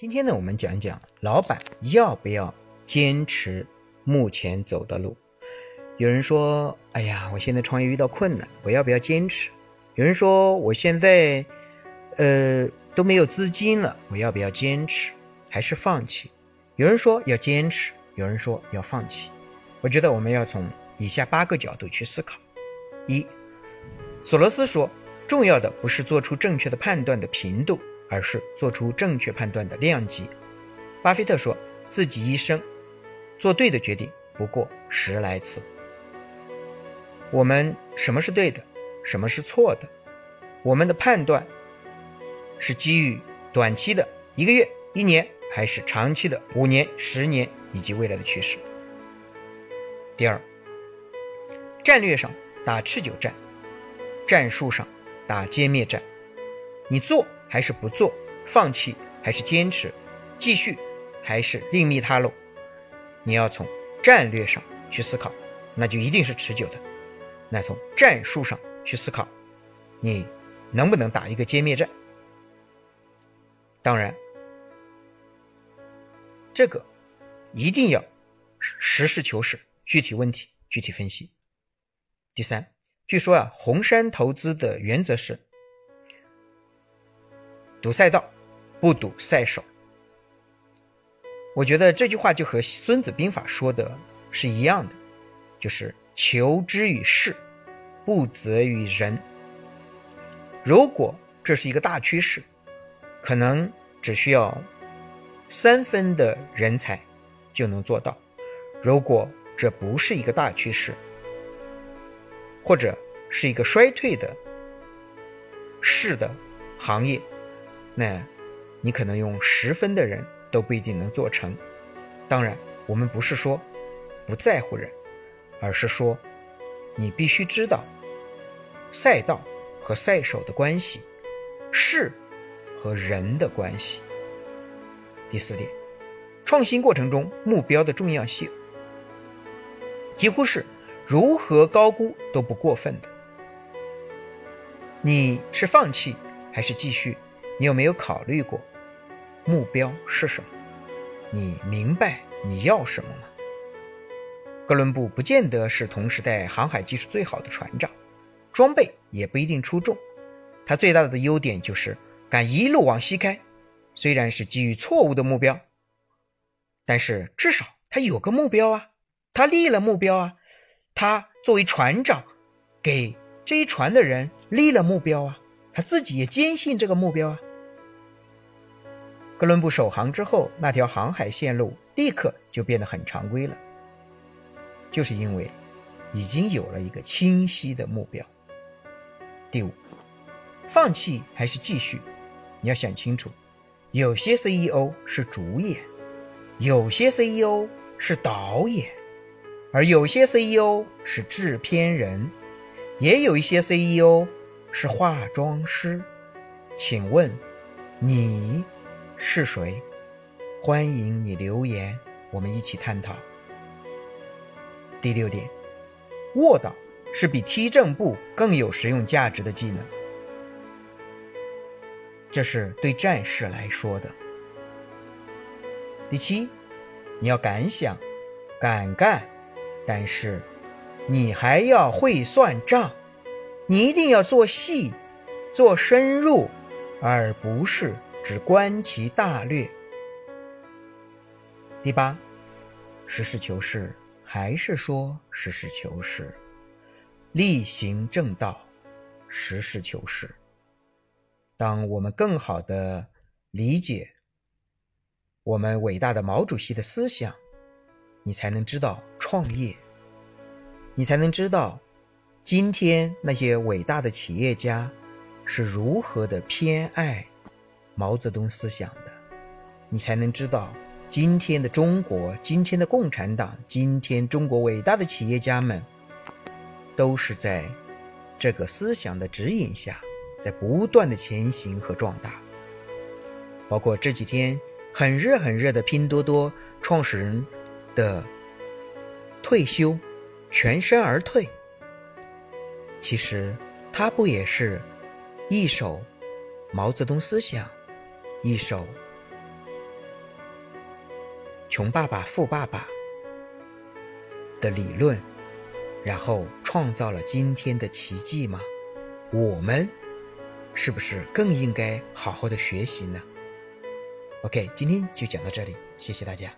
今天呢，我们讲讲老板要不要坚持目前走的路。有人说：“哎呀，我现在创业遇到困难，我要不要坚持？”有人说：“我现在，呃，都没有资金了，我要不要坚持，还是放弃？”有人说要坚持，有人说要放弃。我觉得我们要从以下八个角度去思考：一，索罗斯说，重要的不是做出正确的判断的频度。而是做出正确判断的量级。巴菲特说自己一生做对的决定不过十来次。我们什么是对的，什么是错的？我们的判断是基于短期的一个月、一年，还是长期的五年、十年以及未来的趋势？第二，战略上打持久战，战术上打歼灭战。你做。还是不做，放弃还是坚持，继续还是另觅他路？你要从战略上去思考，那就一定是持久的；那从战术上去思考，你能不能打一个歼灭战？当然，这个一定要实事求是，具体问题具体分析。第三，据说啊，红杉投资的原则是。赌赛道，不赌赛手。我觉得这句话就和《孙子兵法》说的是一样的，就是求之于事，不责于人。如果这是一个大趋势，可能只需要三分的人才就能做到；如果这不是一个大趋势，或者是一个衰退的势的行业，那，你可能用十分的人都不一定能做成。当然，我们不是说不在乎人，而是说你必须知道赛道和赛手的关系，事和人的关系。第四点，创新过程中目标的重要性，几乎是如何高估都不过分的。你是放弃还是继续？你有没有考虑过目标是什么？你明白你要什么吗？哥伦布不见得是同时代航海技术最好的船长，装备也不一定出众。他最大的优点就是敢一路往西开，虽然是基于错误的目标，但是至少他有个目标啊，他立了目标啊，他作为船长，给这一船的人立了目标啊，他自己也坚信这个目标啊。哥伦布首航之后，那条航海线路立刻就变得很常规了，就是因为已经有了一个清晰的目标。第五，放弃还是继续？你要想清楚，有些 CEO 是主演，有些 CEO 是导演，而有些 CEO 是制片人，也有一些 CEO 是化妆师。请问你？是谁？欢迎你留言，我们一起探讨。第六点，卧倒是比踢正步更有实用价值的技能，这是对战士来说的。第七，你要敢想，敢干，但是你还要会算账，你一定要做细，做深入，而不是。只观其大略。第八，实事求是，还是说实事求是，力行正道，实事求是。当我们更好的理解我们伟大的毛主席的思想，你才能知道创业，你才能知道今天那些伟大的企业家是如何的偏爱。毛泽东思想的，你才能知道今天的中国，今天的共产党，今天中国伟大的企业家们，都是在这个思想的指引下，在不断的前行和壮大。包括这几天很热很热的拼多多创始人的退休，全身而退，其实他不也是一手毛泽东思想？一首穷爸爸、富爸爸的理论，然后创造了今天的奇迹吗？我们是不是更应该好好的学习呢？OK，今天就讲到这里，谢谢大家。